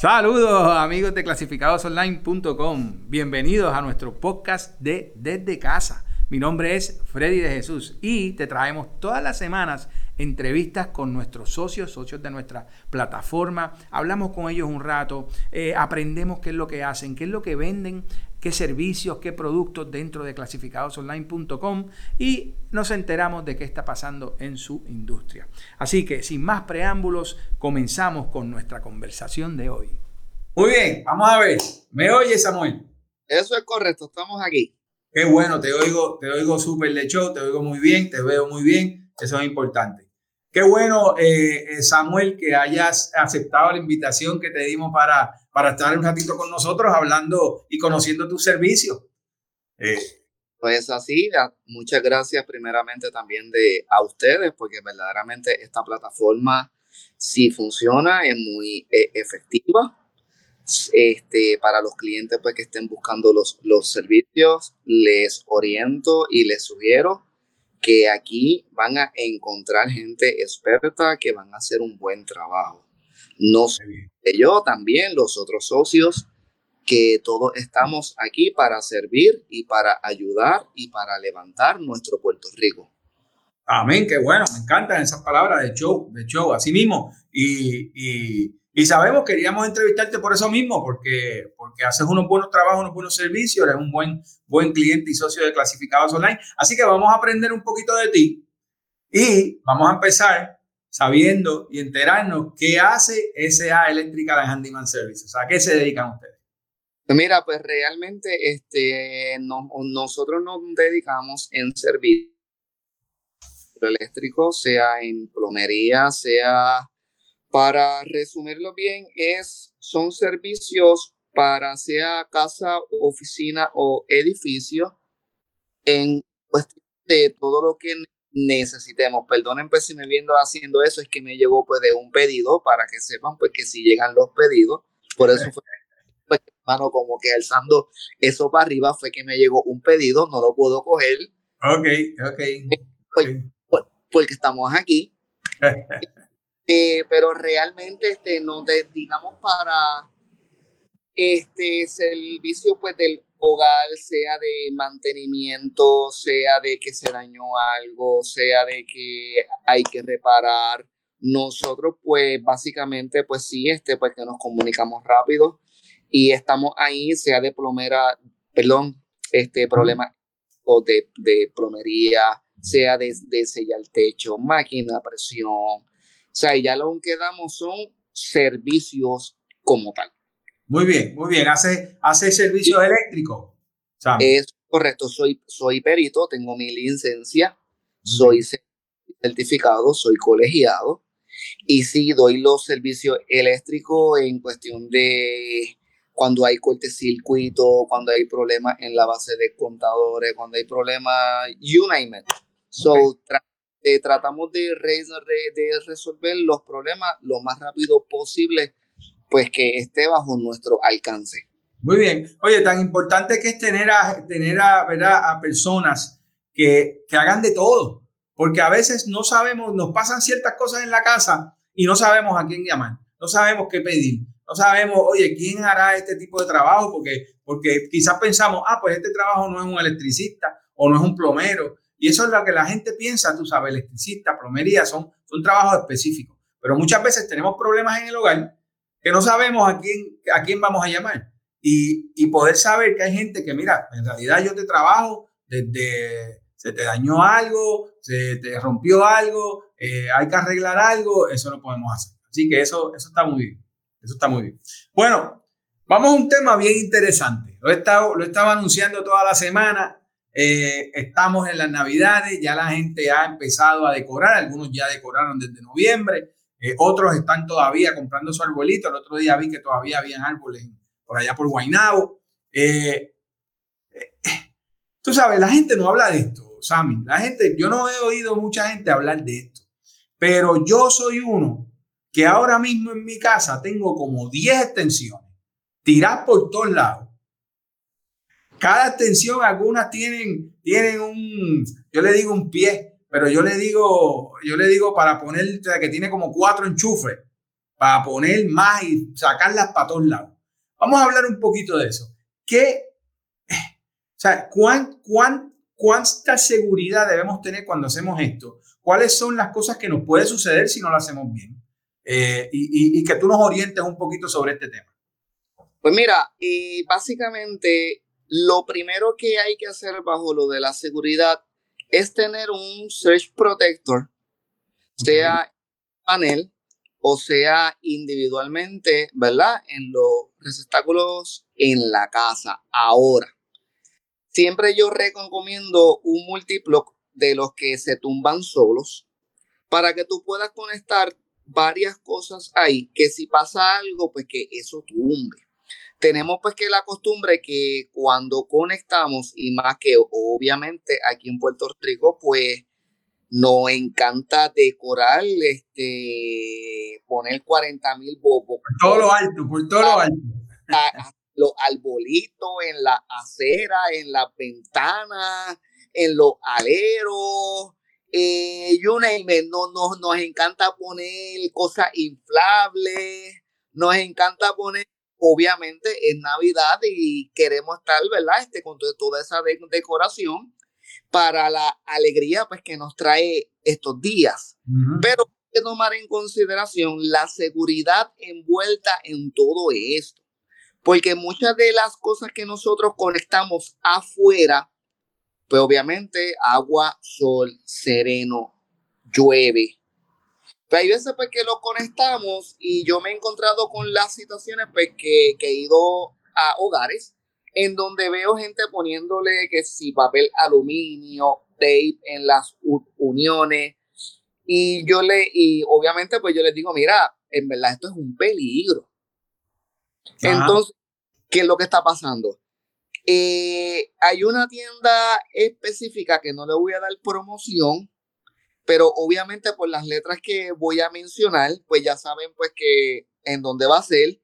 Saludos amigos de clasificadosonline.com. Bienvenidos a nuestro podcast de Desde Casa. Mi nombre es Freddy de Jesús y te traemos todas las semanas entrevistas con nuestros socios, socios de nuestra plataforma. Hablamos con ellos un rato, eh, aprendemos qué es lo que hacen, qué es lo que venden, qué servicios, qué productos dentro de clasificadosonline.com y nos enteramos de qué está pasando en su industria. Así que sin más preámbulos, comenzamos con nuestra conversación de hoy. Muy bien, vamos a ver. ¿Me oye Samuel? Eso es correcto, estamos aquí. Qué bueno, te oigo, te oigo súper de show, te oigo muy bien, te veo muy bien, eso es importante. Qué bueno, eh, eh, Samuel, que hayas aceptado la invitación que te dimos para, para estar un ratito con nosotros hablando y conociendo tu servicio. Eh. Pues así, muchas gracias primeramente también de, a ustedes, porque verdaderamente esta plataforma, si funciona, es muy efectiva. Este, para los clientes pues, que estén buscando los, los servicios, les oriento y les sugiero que aquí van a encontrar gente experta que van a hacer un buen trabajo. No sé, yo también, los otros socios, que todos estamos aquí para servir y para ayudar y para levantar nuestro Puerto Rico. Amén, qué bueno, me encantan esas palabras de show, de show, así mismo. y y sabemos, queríamos entrevistarte por eso mismo, porque, porque haces unos buenos trabajos, unos buenos servicios, eres un buen, buen cliente y socio de Clasificados Online. Así que vamos a aprender un poquito de ti y vamos a empezar sabiendo y enterarnos qué hace SA Eléctrica de Handyman Services. ¿A qué se dedican ustedes? Mira, pues realmente este, nosotros nos dedicamos en servicio eléctrico, sea en plomería, sea para resumirlo bien, es, son servicios para sea casa, oficina o edificio en cuestión de todo lo que necesitemos. Perdonen pues si me viendo haciendo eso, es que me llegó pues de un pedido para que sepan pues que si llegan los pedidos, por eso fue pues, mano como que alzando eso para arriba fue que me llegó un pedido, no lo puedo coger. Ok, ok. Pues, pues, porque estamos aquí. Eh, pero realmente este, nos dedicamos para este servicio pues del hogar, sea de mantenimiento, sea de que se dañó algo, sea de que hay que reparar. Nosotros pues básicamente pues sí, este, pues que nos comunicamos rápido y estamos ahí, sea de plomera, perdón, este problema o de, de plomería, sea de, de sellar el techo, máquina a presión, sea, ya lo que damos son servicios como tal. Muy bien, muy bien. ¿Hace, hace servicios eléctricos? Es correcto, soy, soy perito, tengo mi licencia, soy certificado, soy colegiado y sí doy los servicios eléctricos en cuestión de cuando hay cortecircuito, cuando hay problemas en la base de contadores, cuando hay problemas, you name it. So, eh, tratamos de, de resolver los problemas lo más rápido posible, pues que esté bajo nuestro alcance. Muy bien. Oye, tan importante que es tener a, tener a, ¿verdad? a personas que, que hagan de todo, porque a veces no sabemos, nos pasan ciertas cosas en la casa y no sabemos a quién llamar, no sabemos qué pedir, no sabemos, oye, quién hará este tipo de trabajo, porque, porque quizás pensamos, ah, pues este trabajo no es un electricista o no es un plomero, y eso es lo que la gente piensa, tú sabes, electricista, plomería, son, son trabajos específicos. Pero muchas veces tenemos problemas en el hogar que no sabemos a quién, a quién vamos a llamar. Y, y poder saber que hay gente que, mira, en realidad yo te trabajo desde, se te dañó algo, se te rompió algo, eh, hay que arreglar algo, eso lo podemos hacer. Así que eso, eso está muy bien. Eso está muy bien. Bueno, vamos a un tema bien interesante. Lo he estado, lo he estado anunciando toda la semana eh, estamos en las navidades, ya la gente ha empezado a decorar, algunos ya decoraron desde noviembre, eh, otros están todavía comprando su arbolito, el otro día vi que todavía habían árboles por allá por Guaynabo. Eh, tú sabes, la gente no habla de esto, Sammy, la gente, yo no he oído mucha gente hablar de esto, pero yo soy uno que ahora mismo en mi casa tengo como 10 extensiones, tiradas por todos lados cada extensión, algunas tienen, tienen un, yo le digo un pie, pero yo le digo, yo le digo para poner, que tiene como cuatro enchufes para poner más y sacarlas para todos lados. Vamos a hablar un poquito de eso. ¿Qué, o sea, cuán, cuán, cuánta seguridad debemos tener cuando hacemos esto? ¿Cuáles son las cosas que nos puede suceder si no lo hacemos bien? Eh, y, y, que tú nos orientes un poquito sobre este tema. Pues mira, y básicamente lo primero que hay que hacer bajo lo de la seguridad es tener un search protector, sea panel o sea individualmente, ¿verdad? En los receptáculos en la casa. Ahora, siempre yo recomiendo un multiplock de los que se tumban solos para que tú puedas conectar varias cosas ahí, que si pasa algo, pues que eso tumbe. Tenemos pues que la costumbre que cuando conectamos, y más que obviamente aquí en Puerto Rico, pues nos encanta decorar, este, poner 40 mil bobos. Por todo lo alto, por todo lo alto. los arbolitos en la acera, en las ventanas, en los aleros, eh, you name no, no, nos encanta poner cosas inflables, nos encanta poner, obviamente, en Navidad y queremos estar, ¿verdad? Este, con toda esa decoración para la alegría pues, que nos trae estos días. Pero hay que tomar en consideración la seguridad envuelta en todo esto. Porque muchas de las cosas que nosotros conectamos afuera, pues obviamente agua, sol, sereno, llueve. Pero hay veces pues que lo conectamos y yo me he encontrado con las situaciones pues que, que he ido a hogares en donde veo gente poniéndole que si papel aluminio, tape en las uniones. Y yo le, y obviamente pues yo les digo, mira, en verdad esto es un peligro. Entonces, ¿qué es lo que está pasando? Eh, hay una tienda específica que no le voy a dar promoción, pero obviamente por las letras que voy a mencionar, pues ya saben pues que en dónde va a ser.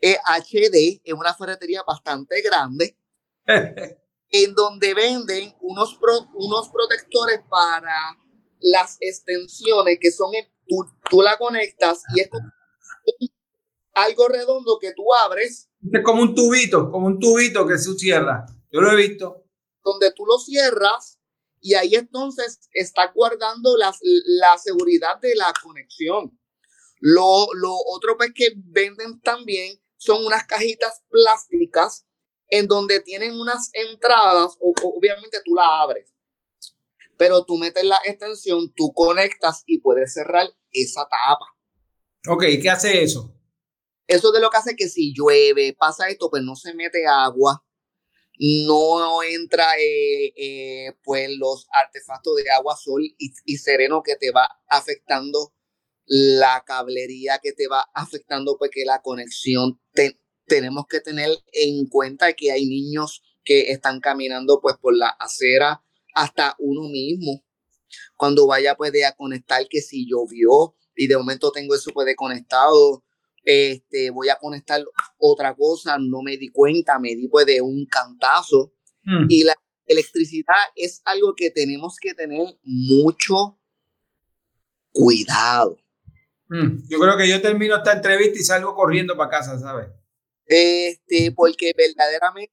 HD, es una ferretería bastante grande, en donde venden unos, unos protectores para las extensiones que son, tú, tú la conectas y es algo redondo que tú abres. Es como un tubito, como un tubito que se cierra. Yo lo he visto. Donde tú lo cierras y ahí entonces está guardando la, la seguridad de la conexión. Lo, lo otro pues que venden también son unas cajitas plásticas en donde tienen unas entradas, o, obviamente tú la abres, pero tú metes la extensión, tú conectas y puedes cerrar esa tapa. Ok, ¿qué hace eso? Eso de lo que hace que si llueve, pasa esto, pues no se mete agua, no entra eh, eh, pues los artefactos de agua, sol y, sereno que te va afectando la cablería que te va afectando, porque la conexión tenemos que tener en cuenta que hay niños que están caminando pues por la acera hasta uno mismo. Cuando vaya puede a conectar que si llovió y de momento tengo eso puede conectado, este, voy a conectar otra cosa, no me di cuenta, me di pues de un cantazo. Mm. Y la electricidad es algo que tenemos que tener mucho cuidado. Mm, yo creo que yo termino esta entrevista y salgo corriendo para casa, ¿sabes? Este, porque verdaderamente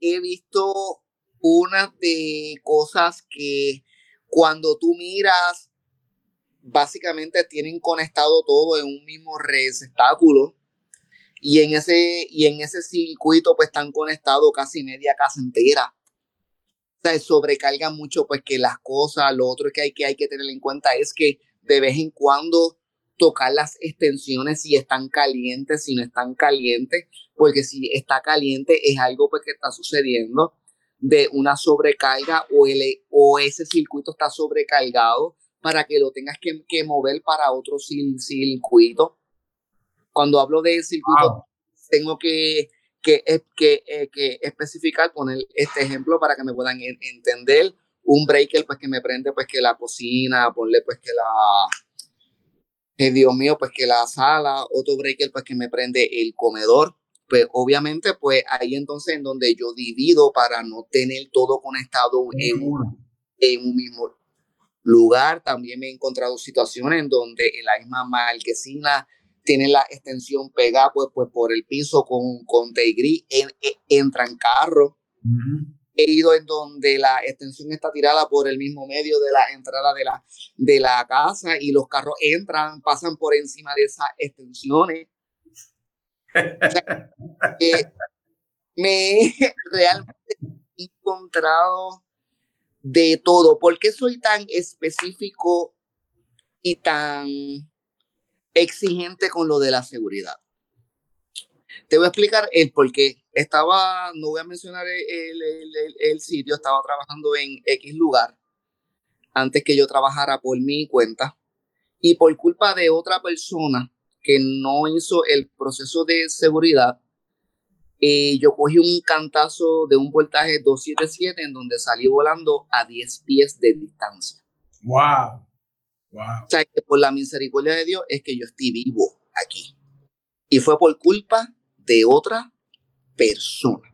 he visto unas de cosas que cuando tú miras, básicamente tienen conectado todo en un mismo receptáculo y en ese, y en ese circuito pues están conectados casi media casa entera. O sea, sobrecarga mucho pues que las cosas, lo otro que hay que, hay que tener en cuenta es que de vez en cuando tocar las extensiones si están calientes, si no están calientes, porque si está caliente es algo pues que está sucediendo de una sobrecarga o, el, o ese circuito está sobrecargado para que lo tengas que, que mover para otro circuito. Cuando hablo de circuito, tengo que, que, que, eh, que, especificar, poner este ejemplo para que me puedan entender. Un breaker, pues que me prende, pues que la cocina, ponle pues que la, Dios mío, pues que la sala, otro breaker, pues que me prende el comedor. Pues obviamente, pues ahí entonces en donde yo divido para no tener todo conectado en, en un mismo lugar. También me he encontrado situaciones en donde en la misma marquesina tiene la extensión pegada pues, pues por el piso con, con gris, en, entran carros. He ido en donde la extensión está tirada por el mismo medio de la entrada de la, de la casa y los carros entran, pasan por encima de esas extensiones. me he realmente encontrado de todo. ¿Por qué soy tan específico y tan exigente con lo de la seguridad? Te voy a explicar el por qué. Estaba, no voy a mencionar el, sitio, estaba trabajando en X lugar antes que yo trabajara por mi cuenta y por culpa de otra persona que no hizo el proceso de seguridad, eh, yo cogí un cantazo de un voltaje 277 en donde salí volando a 10 pies de distancia. ¡Wow! ¡Wow! O sea, que por la misericordia de Dios es que yo estoy vivo aquí. Y fue por culpa de otra persona.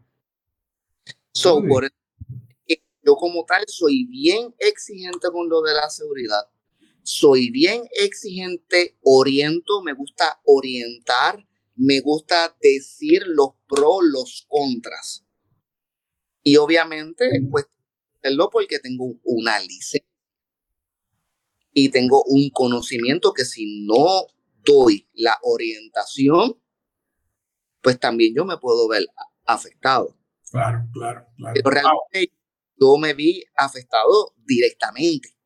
So, por yo como tal soy bien exigente con lo de la seguridad. Soy bien exigente, oriento, me gusta orientar me gusta decir los pros, los contras. Y obviamente, pues, hacerlo porque tengo una licencia y tengo un conocimiento que si no doy la orientación, pues también yo me puedo ver afectado. Claro, claro, claro. Pero realmente yo me vi afectado directamente.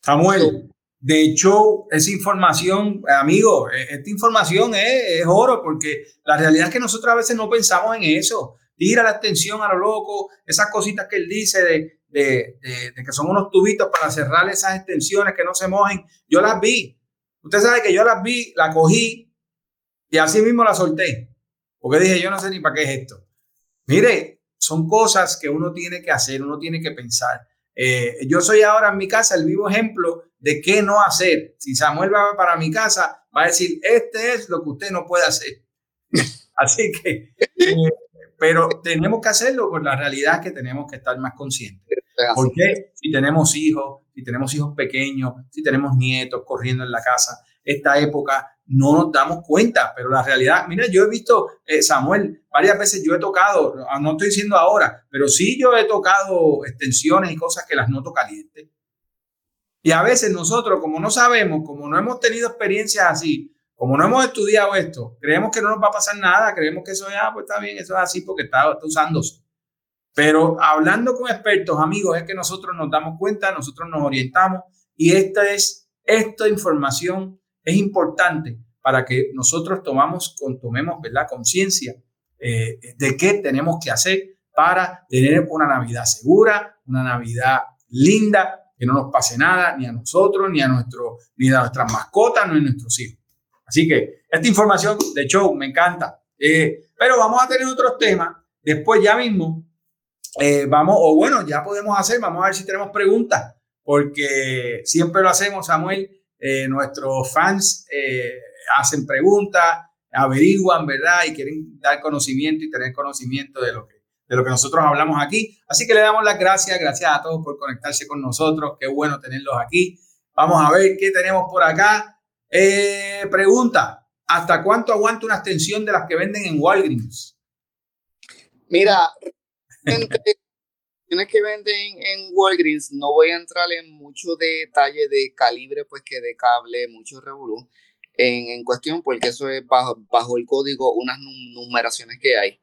Samuel, de hecho, esa información, amigo, e, esta información es, oro porque la realidad es que nosotros a veces no pensamos en eso. Tira la extensión a lo loco, esas cositas que él dice de, de, de, que son unos tubitos para cerrar esas extensiones que no se mojen. Yo las vi. Usted sabe que yo las vi, la cogí y así mismo la solté. Porque dije, yo no sé ni para qué es esto. Mire, son cosas que uno tiene que hacer, uno tiene que pensar. Eh, yo soy ahora en mi casa el vivo ejemplo de qué no hacer. Si Samuel va para mi casa, va a decir, este es lo que usted no puede hacer. Así que, eh, pero tenemos que hacerlo por la realidad que tenemos que estar más conscientes. Porque si tenemos hijos, si tenemos hijos pequeños, si tenemos nietos corriendo en la casa, esta época no nos damos cuenta, pero la realidad, mira, yo he visto, eh, Samuel, varias veces yo he tocado, no estoy diciendo ahora, pero sí yo he tocado extensiones y cosas que las noto calientes. Y a veces nosotros, como no sabemos, como no hemos tenido experiencias así, como no hemos estudiado esto, creemos que no nos va a pasar nada, creemos que eso ya, pues está bien, eso es así porque está, está usándose. Pero hablando con expertos, amigos, es que nosotros nos damos cuenta, nosotros nos orientamos y esta es, esta información es importante para que nosotros tomamos, tomemos conciencia eh, de qué tenemos que hacer para tener una Navidad segura, una Navidad linda, que no nos pase nada ni a nosotros, ni a, nuestro, ni a nuestras mascotas, ni a nuestros hijos. Así que esta información de show me encanta. Eh, pero vamos a tener otros temas. Después ya mismo eh, vamos, o bueno, ya podemos hacer, vamos a ver si tenemos preguntas, porque siempre lo hacemos, Samuel. Eh, nuestros fans hacen preguntas, averiguan, ¿verdad? Y quieren dar conocimiento y tener conocimiento de lo que de lo que nosotros hablamos aquí. Así que le damos las gracias, gracias a todos por conectarse con nosotros. Qué bueno tenerlos aquí. Vamos a ver qué tenemos por acá. Eh, pregunta, ¿hasta cuánto aguanta una extensión de las que venden en Walgreens? Mira, tienes que venden en Walgreens, no voy a entrar en mucho detalle de calibre, pues que de cable, mucho revolú en, en cuestión, porque eso es bajo, bajo el código, unas numeraciones que hay.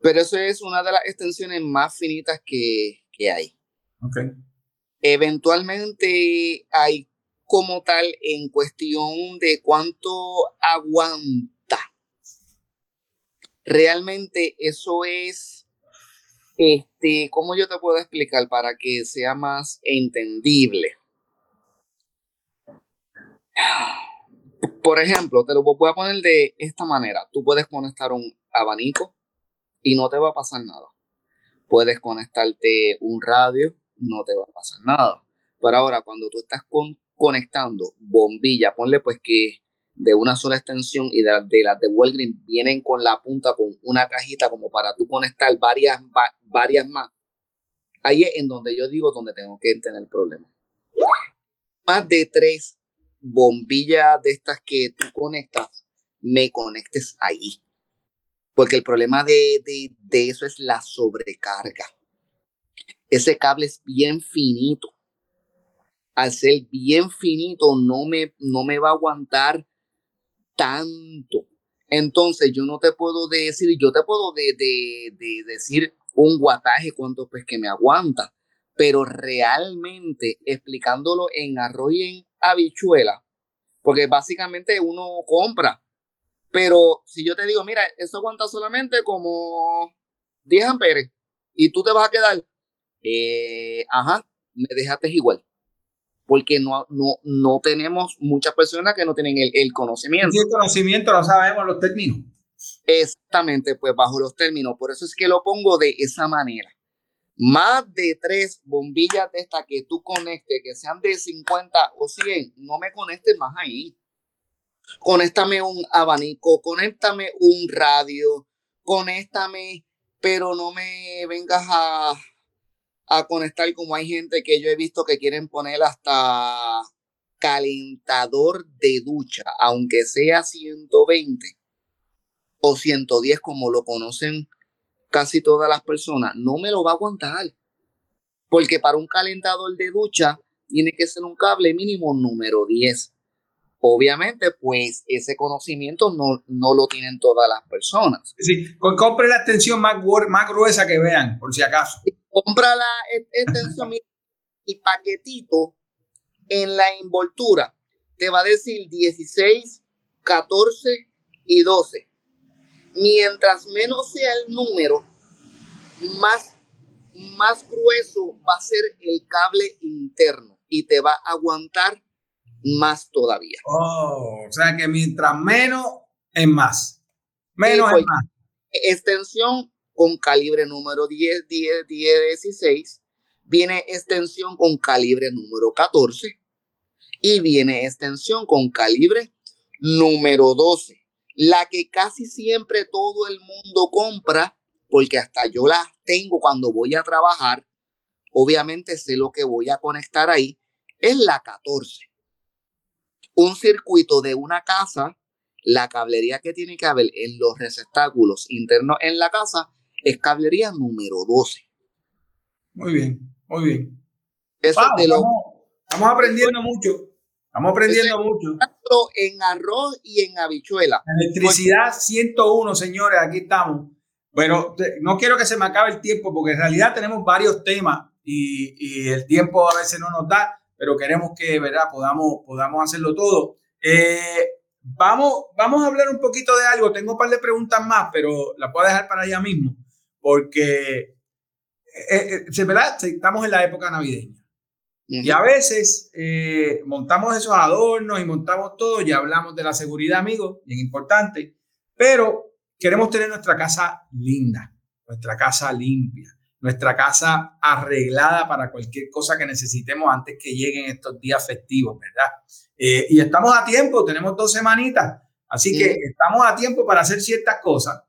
Pero eso es una de las extensiones más finitas que, hay. Okay. Eventualmente hay como tal en cuestión de cuánto aguanta. Realmente eso es, este, ¿cómo yo te puedo explicar para que sea más entendible? Por ejemplo, te lo voy a poner de esta manera. Tú puedes conectar un abanico, y no te va a pasar nada. Puedes conectarte un radio, no te va a pasar nada. Pero ahora, cuando tú estás conectando bombilla, ponle pues que de una sola extensión y de, de las de Walgreens vienen con la punta con una cajita como para tú conectar varias, varias más. Ahí es en donde yo digo donde tengo que tener problemas. Más de tres bombilla de estas que tú conectas, me conectes ahí. Porque el problema de, de, eso es la sobrecarga. Ese cable es bien finito. Al ser bien finito, no me, no me va a aguantar tanto. Entonces, yo no te puedo decir, yo te puedo de, de, decir un guataje cuánto pues que me aguanta, pero realmente explicándolo en arroz y en habichuela, porque básicamente uno compra, pero si yo te digo, mira, eso aguanta solamente como 10 amperes y tú te vas a quedar, eh, ajá, me dejaste igual. Porque no, no, no tenemos muchas personas que no tienen el, el conocimiento. el conocimiento no sabemos los términos. Exactamente, pues bajo los términos. Por eso es que lo pongo de esa manera más de tres bombillas de estas que tú conectes, que sean de 50 o 100, no me conectes más ahí. Conéctame un abanico, conéctame un radio, conéctame, pero no me vengas a, a conectar como hay gente que yo he visto que quieren poner hasta calentador de ducha, aunque sea 120 o 110 como lo conocen casi todas las personas, no me lo va a aguantar. Porque para un calentador de ducha tiene que ser un cable mínimo número 10. Obviamente, pues ese conocimiento no, no lo tienen todas las personas. Sí, compre la extensión más, más gruesa que vean, por si acaso. Compra la extensión y paquetito en la envoltura. Te va a decir 16, 14 y 12 mientras menos sea el número, más, más grueso va a ser el cable interno y te va a aguantar más todavía. Oh, o sea que mientras menos es más. Menos es más. Extensión con calibre número 10, 10, 10, 16. Viene extensión con calibre número 14. Y viene extensión con calibre número 12 la que casi siempre todo el mundo compra, porque hasta yo la tengo cuando voy a trabajar, obviamente sé lo que voy a conectar ahí, es la 14. Un circuito de una casa, la cablería que tiene que haber en los receptáculos internos en la casa es cablería número 12. Muy bien, muy bien. Eso de lo... estamos aprendiendo mucho. Estamos aprendiendo mucho. En arroz y en habichuela. Electricidad 101, señores, aquí estamos. Pero no quiero que se me acabe el tiempo porque en realidad tenemos varios temas y, el tiempo a veces no nos da, pero queremos que ¿verdad? Podamos, podamos hacerlo todo. Eh, vamos, vamos a hablar un poquito de algo. Tengo un par de preguntas más, pero las puedo dejar para allá mismo porque eh, eh, ¿verdad? estamos en la época navideña. Y a veces eh, montamos esos adornos y montamos todo, ya hablamos de la seguridad, amigos, bien importante, pero queremos tener nuestra casa linda, nuestra casa limpia, nuestra casa arreglada para cualquier cosa que necesitemos antes que lleguen estos días festivos, ¿verdad? Eh, y estamos a tiempo, tenemos dos semanitas, así que estamos a tiempo para hacer ciertas cosas.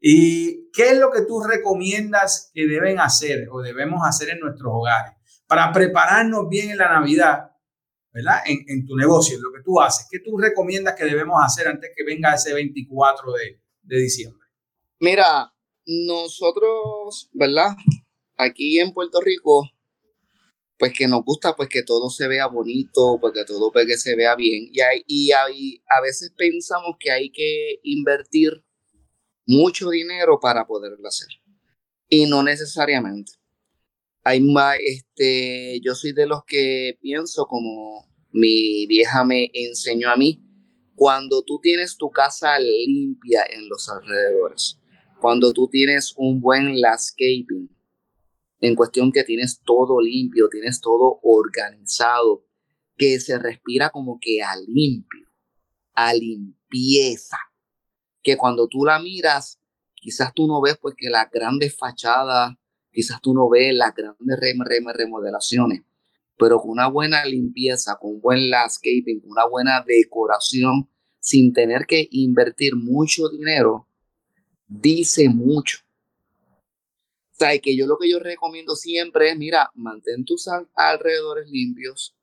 ¿Y qué es lo que tú recomiendas que deben hacer o debemos hacer en nuestros hogares? para prepararnos bien en la Navidad, ¿verdad? En, tu negocio, en lo que tú haces. ¿Qué tú recomiendas que debemos hacer antes que venga ese 24 de, de diciembre? Mira, nosotros, ¿verdad? Aquí en Puerto Rico, pues que nos gusta pues que todo se vea bonito, pues que todo pues que se vea bien. Y, a veces pensamos que hay que invertir mucho dinero para poderlo hacer. Y no necesariamente hay más, este, yo soy de los que pienso como mi vieja me enseñó a mí, cuando tú tienes tu casa limpia en los alrededores, cuando tú tienes un buen landscaping, en cuestión que tienes todo limpio, tienes todo organizado, que se respira como que a limpio, a limpieza, que cuando tú la miras, quizás tú no ves pues que las grandes fachadas Quizás tú no ves las grandes remodelaciones, pero con una buena limpieza, con un buen landscaping, con una buena decoración, sin tener que invertir mucho dinero, dice mucho. O sea, que yo lo que yo recomiendo siempre es, mira, mantén tus alrededores limpios,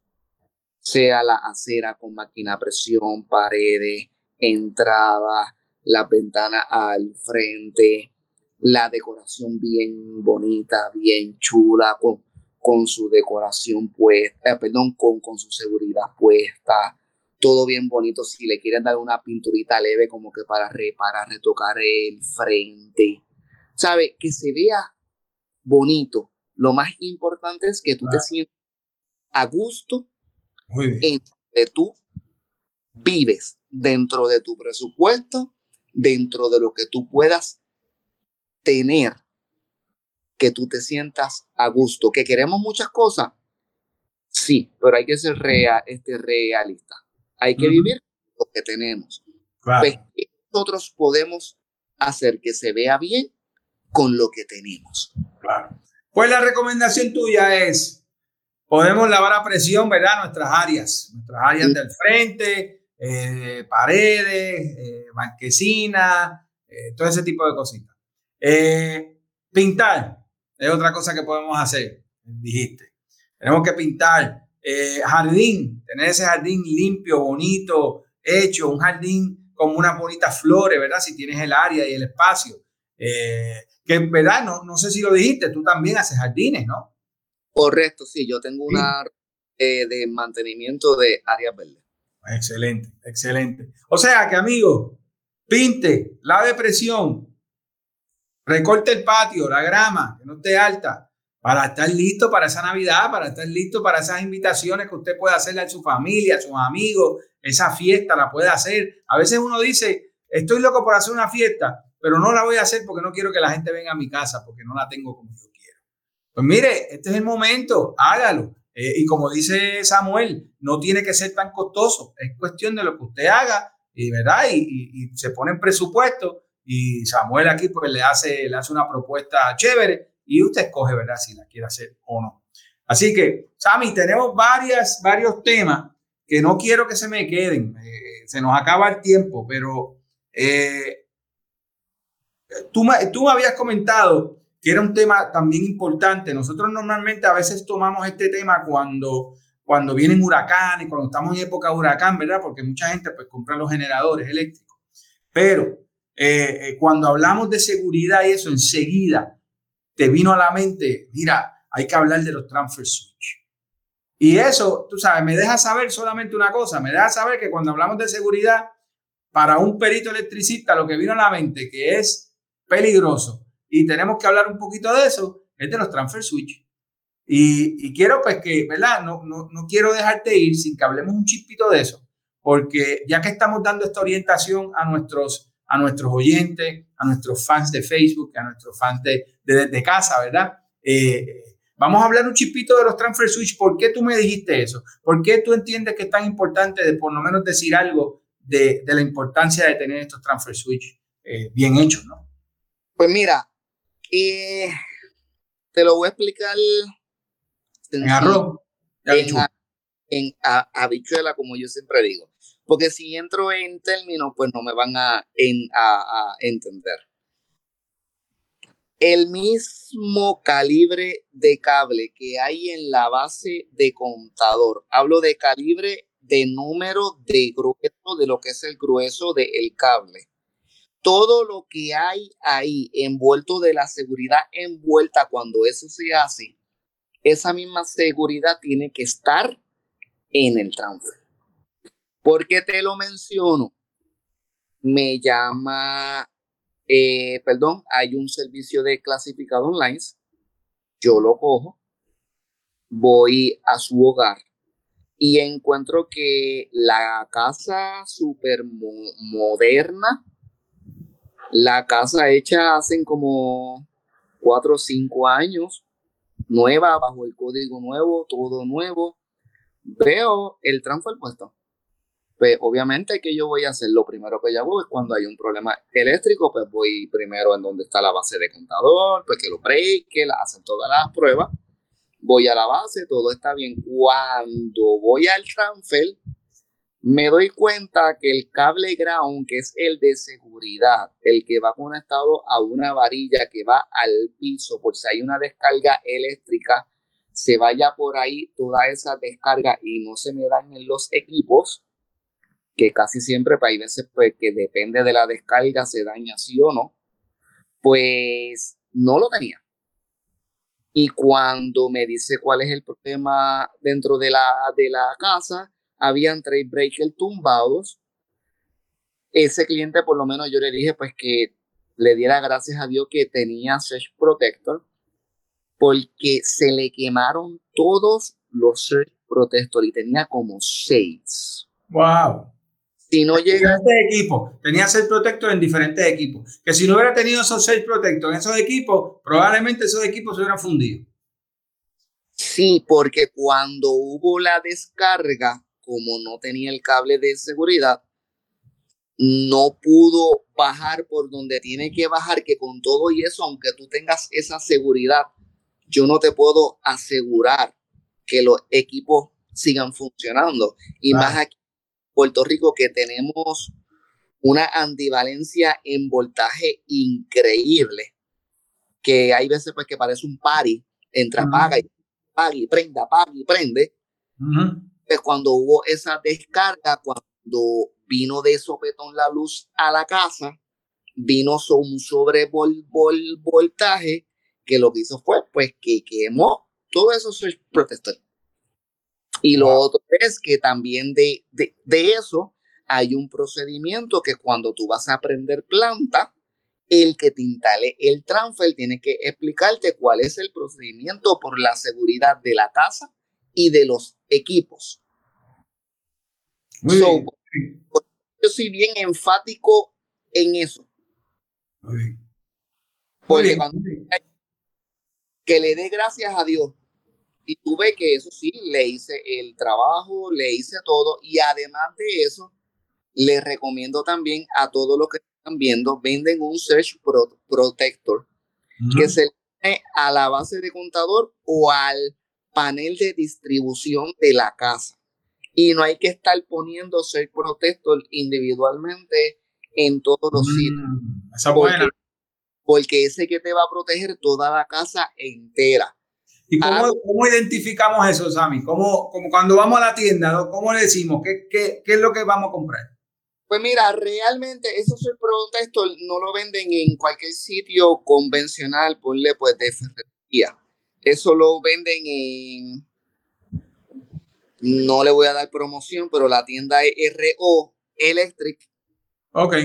sea la acera con máquina a presión, paredes, entrada, la ventana al frente, la decoración bien bonita, bien chula, con, con su decoración puesta, eh, perdón, con, con su seguridad puesta, todo bien bonito. Si le quieren dar una pinturita leve como que para, para retocar el frente, ¿sabe? Que se vea bonito. Lo más importante es que tú te sientas a gusto en tú vives dentro de tu presupuesto, dentro de lo que tú puedas tener, que tú te sientas a gusto. Que queremos muchas cosas, sí, pero hay que ser real, este, realista. Hay que vivir lo que tenemos. Pues, nosotros podemos hacer que se vea bien con lo que tenemos. Claro. Pues la recomendación tuya es, podemos lavar a presión, ¿verdad? Nuestras áreas, nuestras áreas del frente, eh, paredes, eh, marquesina, eh, todo ese tipo de cositas. pintar es otra cosa que podemos hacer, dijiste. Tenemos que pintar jardín, tener ese jardín limpio, bonito, hecho, un jardín con unas bonitas flores, ¿verdad? Si tienes el área y el espacio. que, ¿verdad? No, no sé si lo dijiste, tú también haces jardines, ¿no? Correcto, sí, yo tengo una de mantenimiento de áreas verdes. Excelente, excelente. O sea que, amigo, pinte, la depresión, recorte el patio, la grama, que no esté alta, para estar listo para esa Navidad, para estar listo para esas invitaciones que usted puede hacerle a su familia, a sus amigos, esa fiesta la puede hacer. A veces uno dice, estoy loco por hacer una fiesta, pero no la voy a hacer porque no quiero que la gente venga a mi casa, porque no la tengo como yo quiero. Pues mire, este es el momento, hágalo. Eh, y como dice Samuel, no tiene que ser tan costoso, es cuestión de lo que usted haga, y, ¿verdad? Y, se pone en presupuesto y Samuel aquí pues le hace, le hace una propuesta chévere y usted escoge, ¿verdad? Si la quiere hacer o no. Así que, Sammy, tenemos varias, varios temas que no quiero que se me queden. Eh, se nos acaba el tiempo, pero eh, tú, tú me habías comentado que era un tema también importante. Nosotros normalmente a veces tomamos este tema cuando, cuando vienen huracanes, cuando estamos en época de huracán, ¿verdad? Porque mucha gente pues compra los generadores eléctricos. Pero eh, eh, cuando hablamos de seguridad y eso, enseguida te vino a la mente, mira, hay que hablar de los transfer switch. Y eso, tú sabes, me deja saber solamente una cosa, me deja saber que cuando hablamos de seguridad, para un perito electricista, lo que vino a la mente, que es peligroso, y tenemos que hablar un poquito de eso, es de los transfer switch. Y, quiero pues que, ¿verdad? No, no, no quiero dejarte ir sin que hablemos un chispito de eso, porque ya que estamos dando esta orientación a nuestros, a nuestros oyentes, a nuestros fans de Facebook, a nuestros fans de, de, casa, ¿verdad? Eh, vamos a hablar un chispito de los transfer switch. ¿Por qué tú me dijiste eso? ¿Por qué tú entiendes que es tan importante de por lo menos decir algo de, de la importancia de tener estos transfer switch eh, bien hechos, ¿no? Pues mira, y te lo voy a explicar en arroz. En, habichuela, como yo siempre digo. Porque si entro en términos, pues no me van a, a entender. El mismo calibre de cable que hay en la base de contador. Hablo de calibre de número de grueso, de lo que es el grueso del cable todo lo que hay ahí envuelto de la seguridad envuelta cuando eso se hace, esa misma seguridad tiene que estar en el transfer. ¿Por qué te lo menciono? Me llama, eh, perdón, hay un servicio de clasificado online, yo lo cojo, voy a su hogar y encuentro que la casa súper moderna, la casa hecha hace como cuatro o cinco años, nueva, bajo el código nuevo, todo nuevo. Veo el transfer puesto. Pues obviamente que yo voy a hacer lo primero que yo hago es cuando hay un problema eléctrico, pues voy primero en donde está la base de contador, pues que lo break, la hacen todas las pruebas. Voy a la base, todo está bien. Cuando voy al transfer, me doy cuenta que el cable ground, que es el de seguridad, el que va conectado a una varilla que va al piso por si hay una descarga eléctrica, se vaya por ahí toda esa descarga y no se me dañen los equipos, que casi siempre, pues, hay veces pues, que depende de la descarga, se daña sí o no, pues no lo tenía. Y cuando me dice cuál es el problema dentro de la, de la casa, habían tres breakers tumbados. Ese cliente, por lo menos yo le dije, pues que le diera gracias a Dios que tenía Search Protector, porque se le quemaron todos los Search Protector y tenía como seis. ¡Wow! Si no llega. equipos. Tenía Search Protector en diferentes equipos. Que si no hubiera tenido esos Search Protector en esos equipos, probablemente esos equipos se hubieran fundido. Sí, porque cuando hubo la descarga, como no tenía el cable de seguridad, no pudo bajar por donde tiene que bajar, que con todo y eso, aunque tú tengas esa seguridad, yo no te puedo asegurar que los equipos sigan funcionando. Y más aquí en Puerto Rico que tenemos una ambivalencia en voltaje increíble, que hay veces pues que parece un party, entra, apaga y paga y prende, apaga y prende. Pues cuando hubo esa descarga, cuando vino de sopetón la luz a la casa, vino un sobre voltaje que lo que hizo fue pues que quemó todo eso es protector. Y lo otro es que también de, de, de, eso hay un procedimiento que cuando tú vas a aprender planta, el que te instale el transfer tiene que explicarte cuál es el procedimiento por la seguridad de la casa y de los equipos. Yo soy bien enfático en eso. Porque cuando que le dé gracias a Dios. Y tuve que eso sí, le hice el trabajo, le hice todo. Y además de eso, les recomiendo también a todos los que están viendo, venden un Search Protector que se le a la base de contador o al panel de distribución de la casa. Y no hay que estar poniendo Search Protector individualmente en todos los mm, sitios. Esa buena porque ese que te va a proteger toda la casa entera. ¿Y cómo, cómo identificamos eso, Sammy? ¿Cómo, como cuando vamos a la tienda, ¿cómo le decimos? ¿Qué, qué, qué es lo que vamos a comprar? Pues mira, realmente esos esto no lo venden en cualquier sitio convencional, ponle pues de ferretería. Eso lo venden en, no le voy a dar promoción, pero la tienda es RO Electric. Ok,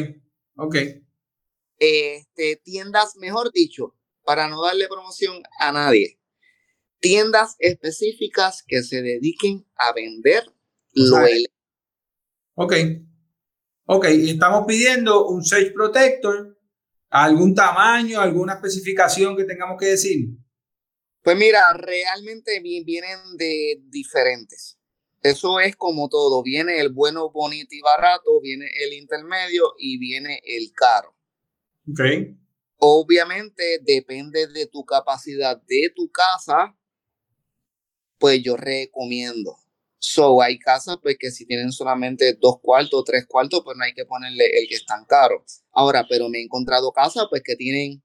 ok este, tiendas, mejor dicho, para no darle promoción a nadie, tiendas específicas que se dediquen a vender lo Ok. Ok, y estamos pidiendo un Sage Protector, algún tamaño, alguna especificación que tengamos que decir. Pues mira, realmente vienen de diferentes. Eso es como todo. Viene el bueno, bonito y barato, viene el intermedio y viene el caro. Okay. Obviamente depende de tu capacidad de tu casa, pues yo recomiendo. So, hay casas pues que si tienen solamente dos cuartos, tres cuartos, pues no hay que ponerle el que es tan caro. Ahora, pero me he encontrado casas pues que tienen,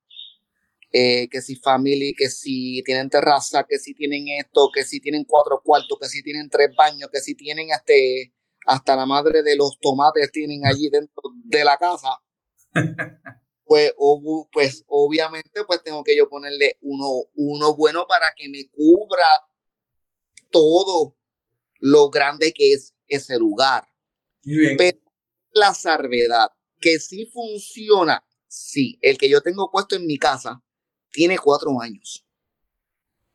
eh, que si family, que si tienen terraza, que si tienen esto, que si tienen cuatro cuartos, que si tienen tres baños, que si tienen este, hasta la madre de los tomates tienen allí dentro de la casa. pues, pues obviamente pues tengo que yo ponerle uno, uno bueno para que me cubra todo lo grande que es ese lugar. Pero la salvedad, que sí funciona, sí, el que yo tengo puesto en mi casa tiene cuatro años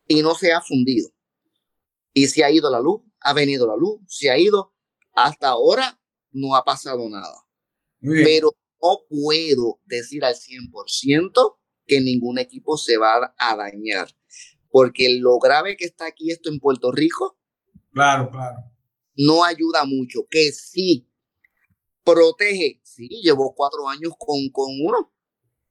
y no se ha fundido. Y si ha ido la luz, ha venido la luz, se ha ido, hasta ahora no ha pasado nada. Pero no puedo decir al 100% que ningún equipo se va a dañar. Porque lo grave que está aquí esto en Puerto Rico. Claro, claro. No ayuda mucho. Que sí, protege. Sí, llevo cuatro años con, con uno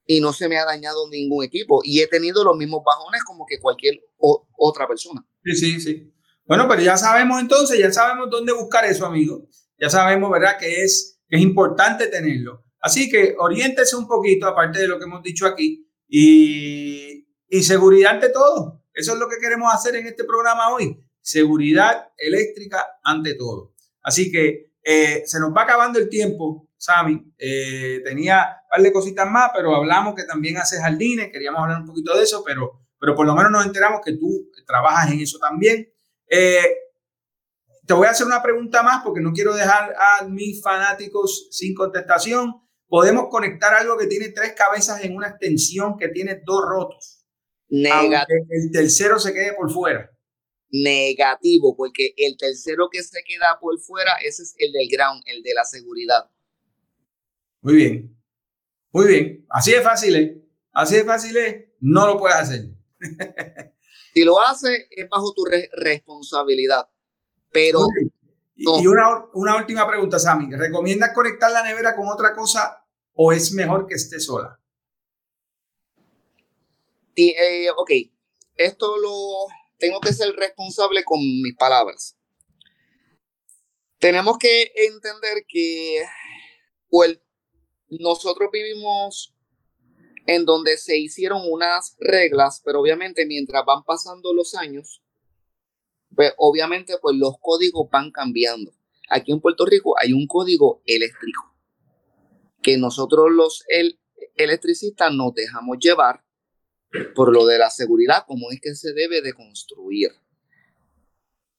y no se me ha dañado ningún equipo. Y he tenido los mismos bajones como que cualquier otra persona. Sí, sí, sí. Bueno, pero ya sabemos entonces, ya sabemos dónde buscar eso, amigo. Ya sabemos, ¿verdad? Que es, que es importante tenerlo. Así que oriéntese un poquito, aparte de lo que hemos dicho aquí, y, seguridad ante todo. Eso es lo que queremos hacer en este programa hoy. Seguridad eléctrica ante todo. Así que eh, se nos va acabando el tiempo, Sami. Eh, tenía par de cositas más, pero hablamos que también haces jardines. Queríamos hablar un poquito de eso, pero, pero por lo menos nos enteramos que tú trabajas en eso también. Eh, te voy a hacer una pregunta más porque no quiero dejar a mis fanáticos sin contestación. Podemos conectar algo que tiene tres cabezas en una extensión que tiene dos rotos. Negativo. el tercero se quede por fuera. Negativo, porque el tercero que se queda por fuera, ese es el del ground, el de la seguridad. Muy bien. Muy bien. Así de fácil es. Así de fácil es. No lo puedes hacer. si lo hace, es bajo tu responsabilidad. Pero. Y una, una, última pregunta, Sammy. ¿Recomiendas conectar la nevera con otra cosa o es mejor que esté sola? Eh, ok, esto lo tengo que ser responsable con mis palabras. Tenemos que entender que pues, nosotros vivimos en donde se hicieron unas reglas, pero obviamente mientras van pasando los años, pues obviamente pues los códigos van cambiando. Aquí en Puerto Rico hay un código eléctrico que nosotros los electricistas nos dejamos llevar por lo de la seguridad, como es que se debe de construir.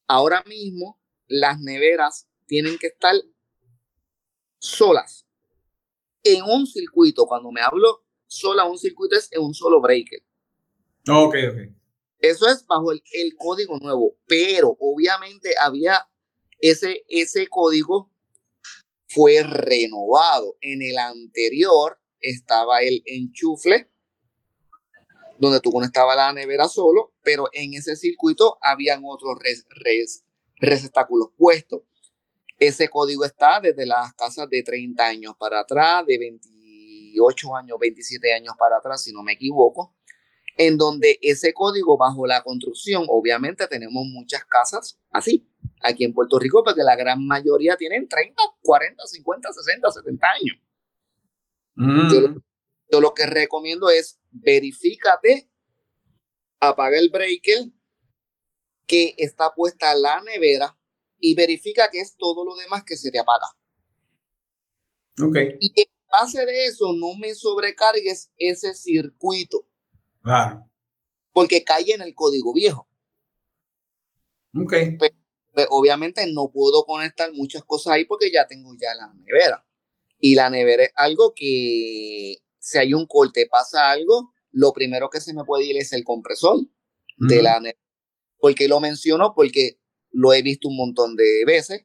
Ahora mismo las neveras tienen que estar solas en un circuito. Cuando me hablo sola, un circuito es en un solo breaker. Ok, ok. Eso es bajo el, código nuevo, pero obviamente había ese, ese código fue renovado. En el anterior estaba el enchufle, donde tú conectabas la nevera solo, pero en ese circuito habían otros res, res, receptáculos puestos. Ese código está desde las casas de 30 años para atrás, de 28 años, 27 años para atrás, si no me equivoco en donde ese código bajo la construcción, obviamente tenemos muchas casas así, aquí en Puerto Rico, porque la gran mayoría tienen 30, 40, 50, 60, 70 años. Mm. Yo, lo que recomiendo es verifícate, apaga el breaker que está puesta la nevera y verifica que es todo lo demás que se te apaga. Ok. Y en base de eso, no me sobrecargues ese circuito Claro. Porque cae en el código viejo. Ok. Pues, pues, obviamente no puedo conectar muchas cosas ahí porque ya tengo ya la nevera. Y la nevera es algo que si hay un corte, pasa algo, lo primero que se me puede ir es el compresor de la nevera. Porque lo menciono porque lo he visto un montón de veces.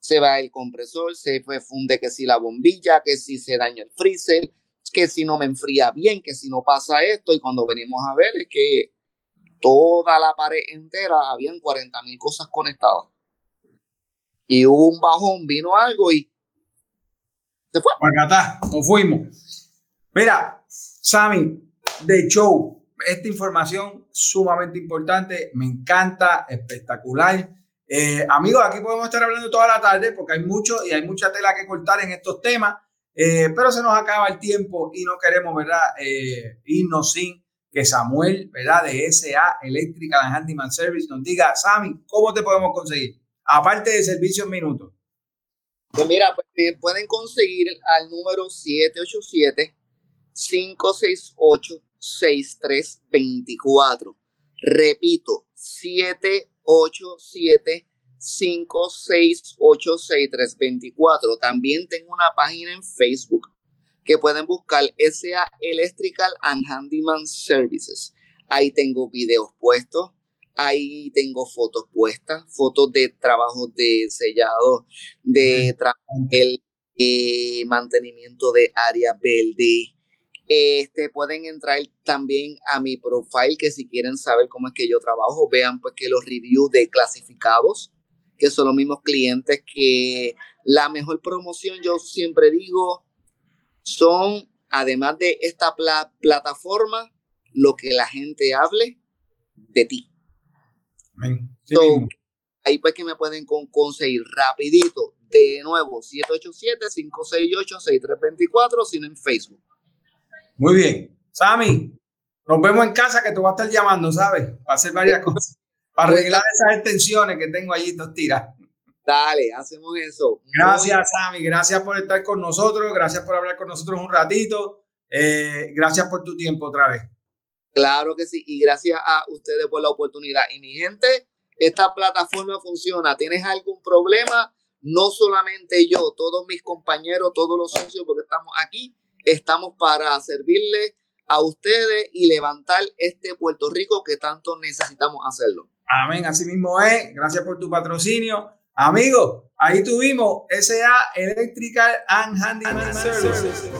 Se va el compresor, se funde que si la bombilla, que si se daña el freezer, que si no me enfría bien, que si no pasa esto, y cuando venimos a ver es que toda la pared entera habían 40 mil cosas conectadas. Y hubo un bajón, vino algo y se fue. Acá nos fuimos. Mira, Sammy, de show, esta información sumamente importante, me encanta, espectacular. Eh, amigos, aquí podemos estar hablando toda la tarde porque hay mucho y hay mucha tela que cortar en estos temas. Eh, pero se nos acaba el tiempo y no queremos, ¿verdad?, eh, irnos sin que Samuel, ¿verdad?, de SA Eléctrica and Handyman Service nos diga, Sammy, ¿cómo te podemos conseguir? Aparte de servicio en minutos. Pues mira, pues, eh, pueden conseguir al número 787-568-6324. Repito, 787 5686324. También tengo una página en Facebook que pueden buscar SA Electrical and Handyman Services. Ahí tengo videos puestos, ahí tengo fotos puestas, fotos de trabajos de sellado, de el eh, mantenimiento de área verde. Este, pueden entrar también a mi profile que si quieren saber cómo es que yo trabajo, vean pues que los reviews de clasificados que son los mismos clientes que la mejor promoción, yo siempre digo, son, además de esta plataforma, lo que la gente hable de ti. ahí pues que me pueden conseguir rapidito, de nuevo, 787-568-6324, sino en Facebook. Muy bien. Sammy, Nos vemos en casa que te voy a estar llamando, ¿sabes? Para hacer varias cosas. Para arreglar esas extensiones que tengo allí dos tiras. Dale, hacemos eso. Gracias, Sammy. Gracias por estar con nosotros. Gracias por hablar con nosotros un ratito. Eh, gracias por tu tiempo otra vez. Claro que sí. Y gracias a ustedes por la oportunidad. Y mi gente, esta plataforma funciona. ¿Tienes algún problema? No solamente yo, todos mis compañeros, todos los socios, porque estamos aquí, estamos para servirles a ustedes y levantar este Puerto Rico que tanto necesitamos hacerlo. Amén, así mismo es. Gracias por tu patrocinio. Amigos, ahí tuvimos SA Electrical and Handyman Services.